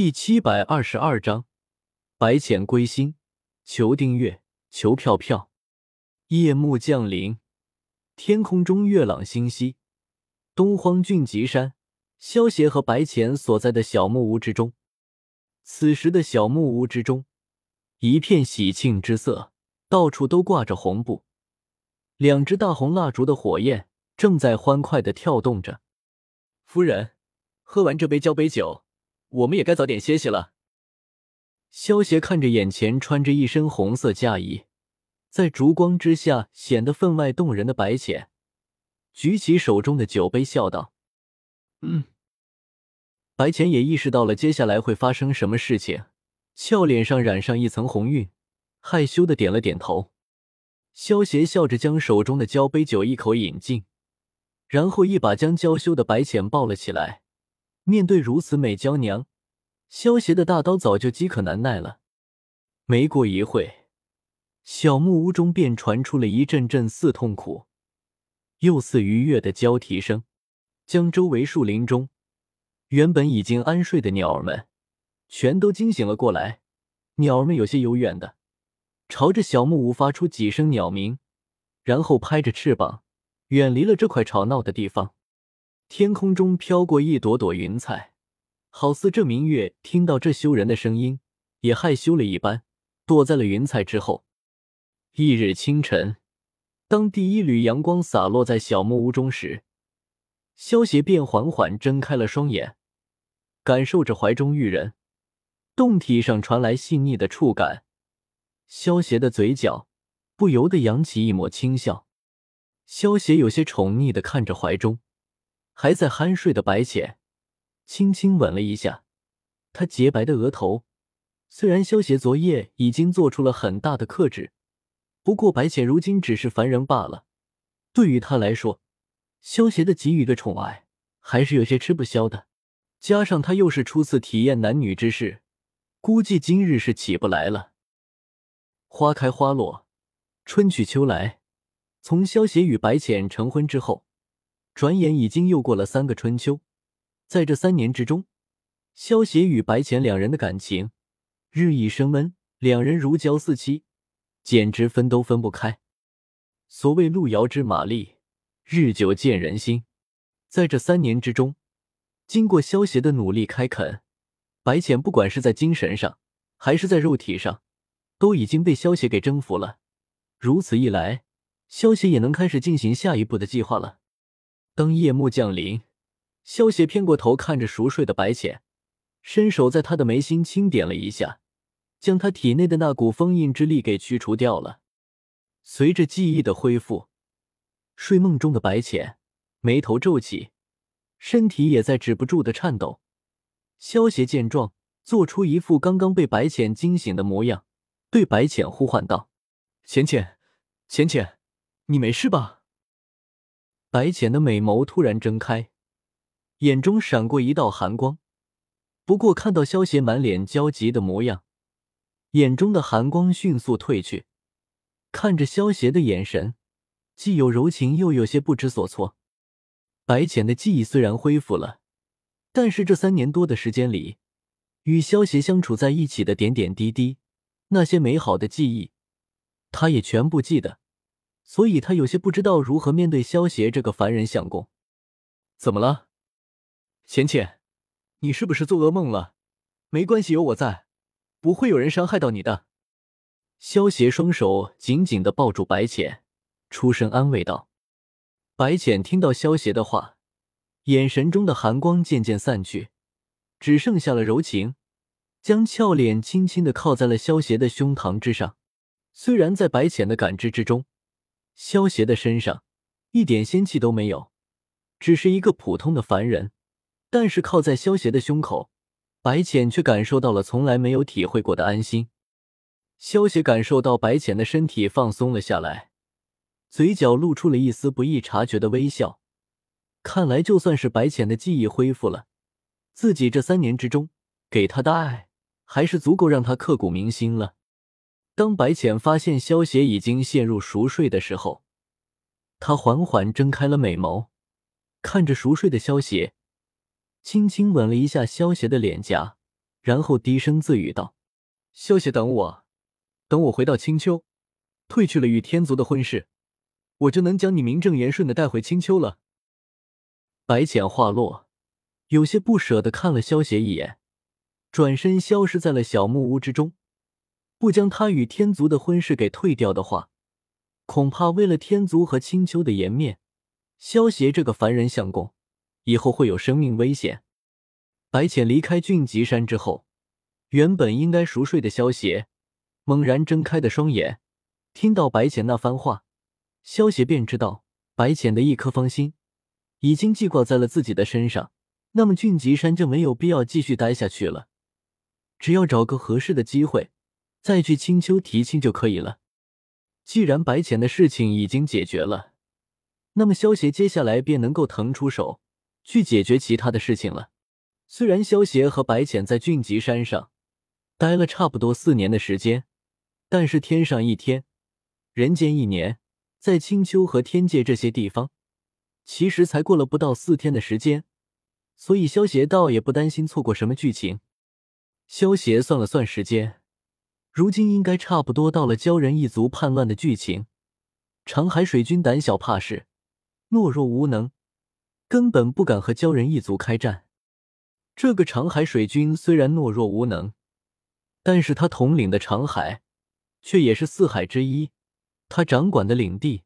第七百二十二章，白浅归心。求订阅，求票票。夜幕降临，天空中月朗星稀。东荒俊极山，萧协和白浅所在的小木屋之中。此时的小木屋之中，一片喜庆之色，到处都挂着红布，两只大红蜡烛的火焰正在欢快的跳动着。夫人，喝完这杯交杯酒。我们也该早点歇息了。萧邪看着眼前穿着一身红色嫁衣，在烛光之下显得分外动人的白浅，举起手中的酒杯，笑道：“嗯。”白浅也意识到了接下来会发生什么事情，俏脸上染上一层红晕，害羞的点了点头。萧邪笑着将手中的交杯酒一口饮尽，然后一把将娇羞的白浅抱了起来。面对如此美娇娘，萧协的大刀早就饥渴难耐了。没过一会，小木屋中便传出了一阵阵似痛苦又似愉悦的交替声，将周围树林中原本已经安睡的鸟儿们全都惊醒了过来。鸟儿们有些幽怨的朝着小木屋发出几声鸟鸣，然后拍着翅膀远离了这块吵闹的地方。天空中飘过一朵朵云彩，好似这明月听到这羞人的声音，也害羞了一般，躲在了云彩之后。翌日清晨，当第一缕阳光洒落在小木屋中时，萧协便缓缓睁开了双眼，感受着怀中玉人胴体上传来细腻的触感，萧协的嘴角不由得扬起一抹轻笑。萧协有些宠溺的看着怀中。还在酣睡的白浅，轻轻吻了一下他洁白的额头。虽然萧邪昨夜已经做出了很大的克制，不过白浅如今只是凡人罢了。对于他来说，萧邪的给予的宠爱还是有些吃不消的。加上他又是初次体验男女之事，估计今日是起不来了。花开花落，春去秋来。从萧邪与白浅成婚之后。转眼已经又过了三个春秋，在这三年之中，萧协与白浅两人的感情日益升温，两人如胶似漆，简直分都分不开。所谓路遥知马力，日久见人心。在这三年之中，经过萧协的努力开垦，白浅不管是在精神上还是在肉体上，都已经被萧协给征服了。如此一来，萧协也能开始进行下一步的计划了。当夜幕降临，萧协偏过头看着熟睡的白浅，伸手在他的眉心轻点了一下，将他体内的那股封印之力给驱除掉了。随着记忆的恢复，睡梦中的白浅眉头皱起，身体也在止不住的颤抖。萧协见状，做出一副刚刚被白浅惊醒的模样，对白浅呼唤道：“浅浅，浅浅，你没事吧？”白浅的美眸突然睁开，眼中闪过一道寒光。不过看到萧协满脸焦急的模样，眼中的寒光迅速褪去。看着萧协的眼神，既有柔情，又有些不知所措。白浅的记忆虽然恢复了，但是这三年多的时间里，与萧协相处在一起的点点滴滴，那些美好的记忆，他也全部记得。所以他有些不知道如何面对萧协这个凡人相公。怎么了，浅浅？你是不是做噩梦了？没关系，有我在，不会有人伤害到你的。萧协双手紧紧的抱住白浅，出声安慰道。白浅听到萧协的话，眼神中的寒光渐渐散去，只剩下了柔情，将俏脸轻轻的靠在了萧协的胸膛之上。虽然在白浅的感知之中。萧协的身上一点仙气都没有，只是一个普通的凡人。但是靠在萧协的胸口，白浅却感受到了从来没有体会过的安心。萧协感受到白浅的身体放松了下来，嘴角露出了一丝不易察觉的微笑。看来，就算是白浅的记忆恢复了，自己这三年之中给他的爱，还是足够让他刻骨铭心了。当白浅发现萧协已经陷入熟睡的时候，他缓缓睁开了美眸，看着熟睡的萧协，轻轻吻了一下萧协的脸颊，然后低声自语道：“萧协，等我，等我回到青丘，退去了与天族的婚事，我就能将你名正言顺的带回青丘了。”白浅话落，有些不舍的看了萧协一眼，转身消失在了小木屋之中。不将他与天族的婚事给退掉的话，恐怕为了天族和青丘的颜面，萧协这个凡人相公以后会有生命危险。白浅离开俊极山之后，原本应该熟睡的萧协猛然睁开的双眼，听到白浅那番话，萧协便知道白浅的一颗芳心已经记挂在了自己的身上。那么俊极山就没有必要继续待下去了，只要找个合适的机会。再去青丘提亲就可以了。既然白浅的事情已经解决了，那么萧协接下来便能够腾出手去解决其他的事情了。虽然萧协和白浅在俊极山上待了差不多四年的时间，但是天上一天，人间一年，在青丘和天界这些地方，其实才过了不到四天的时间，所以萧协倒也不担心错过什么剧情。萧协算了算时间。如今应该差不多到了鲛人一族叛乱的剧情。长海水君胆小怕事，懦弱无能，根本不敢和鲛人一族开战。这个长海水军虽然懦弱无能，但是他统领的长海却也是四海之一，他掌管的领地，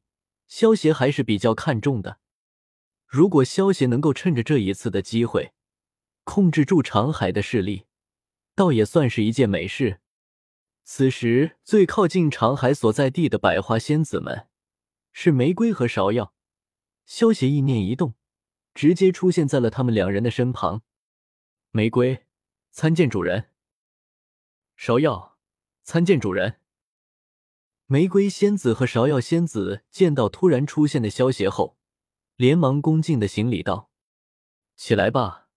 萧协还是比较看重的。如果萧协能够趁着这一次的机会控制住长海的势力，倒也算是一件美事。此时，最靠近长海所在地的百花仙子们是玫瑰和芍药。萧协意念一动，直接出现在了他们两人的身旁。玫瑰，参见主人。芍药，参见主人。玫瑰仙子和芍药仙子见到突然出现的萧协后，连忙恭敬的行礼道：“起来吧。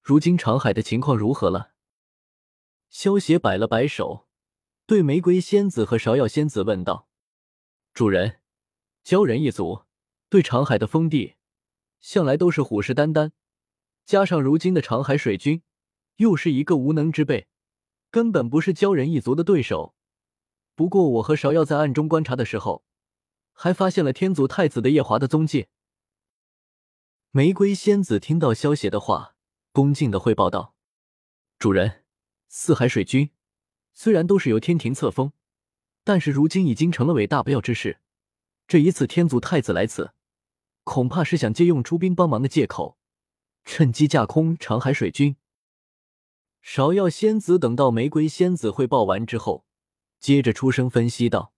如今长海的情况如何了？”萧协摆了摆手。对玫瑰仙子和芍药仙子问道：“主人，鲛人一族对长海的封地向来都是虎视眈眈，加上如今的长海水军又是一个无能之辈，根本不是鲛人一族的对手。不过我和芍药在暗中观察的时候，还发现了天族太子的夜华的踪迹。”玫瑰仙子听到萧邪的话，恭敬的汇报道：“主人，四海水军。”虽然都是由天庭册封，但是如今已经成了伟大不要之事。这一次天族太子来此，恐怕是想借用出兵帮忙的借口，趁机架空长海水军。芍药仙子等到玫瑰仙子汇报完之后，接着出声分析道：“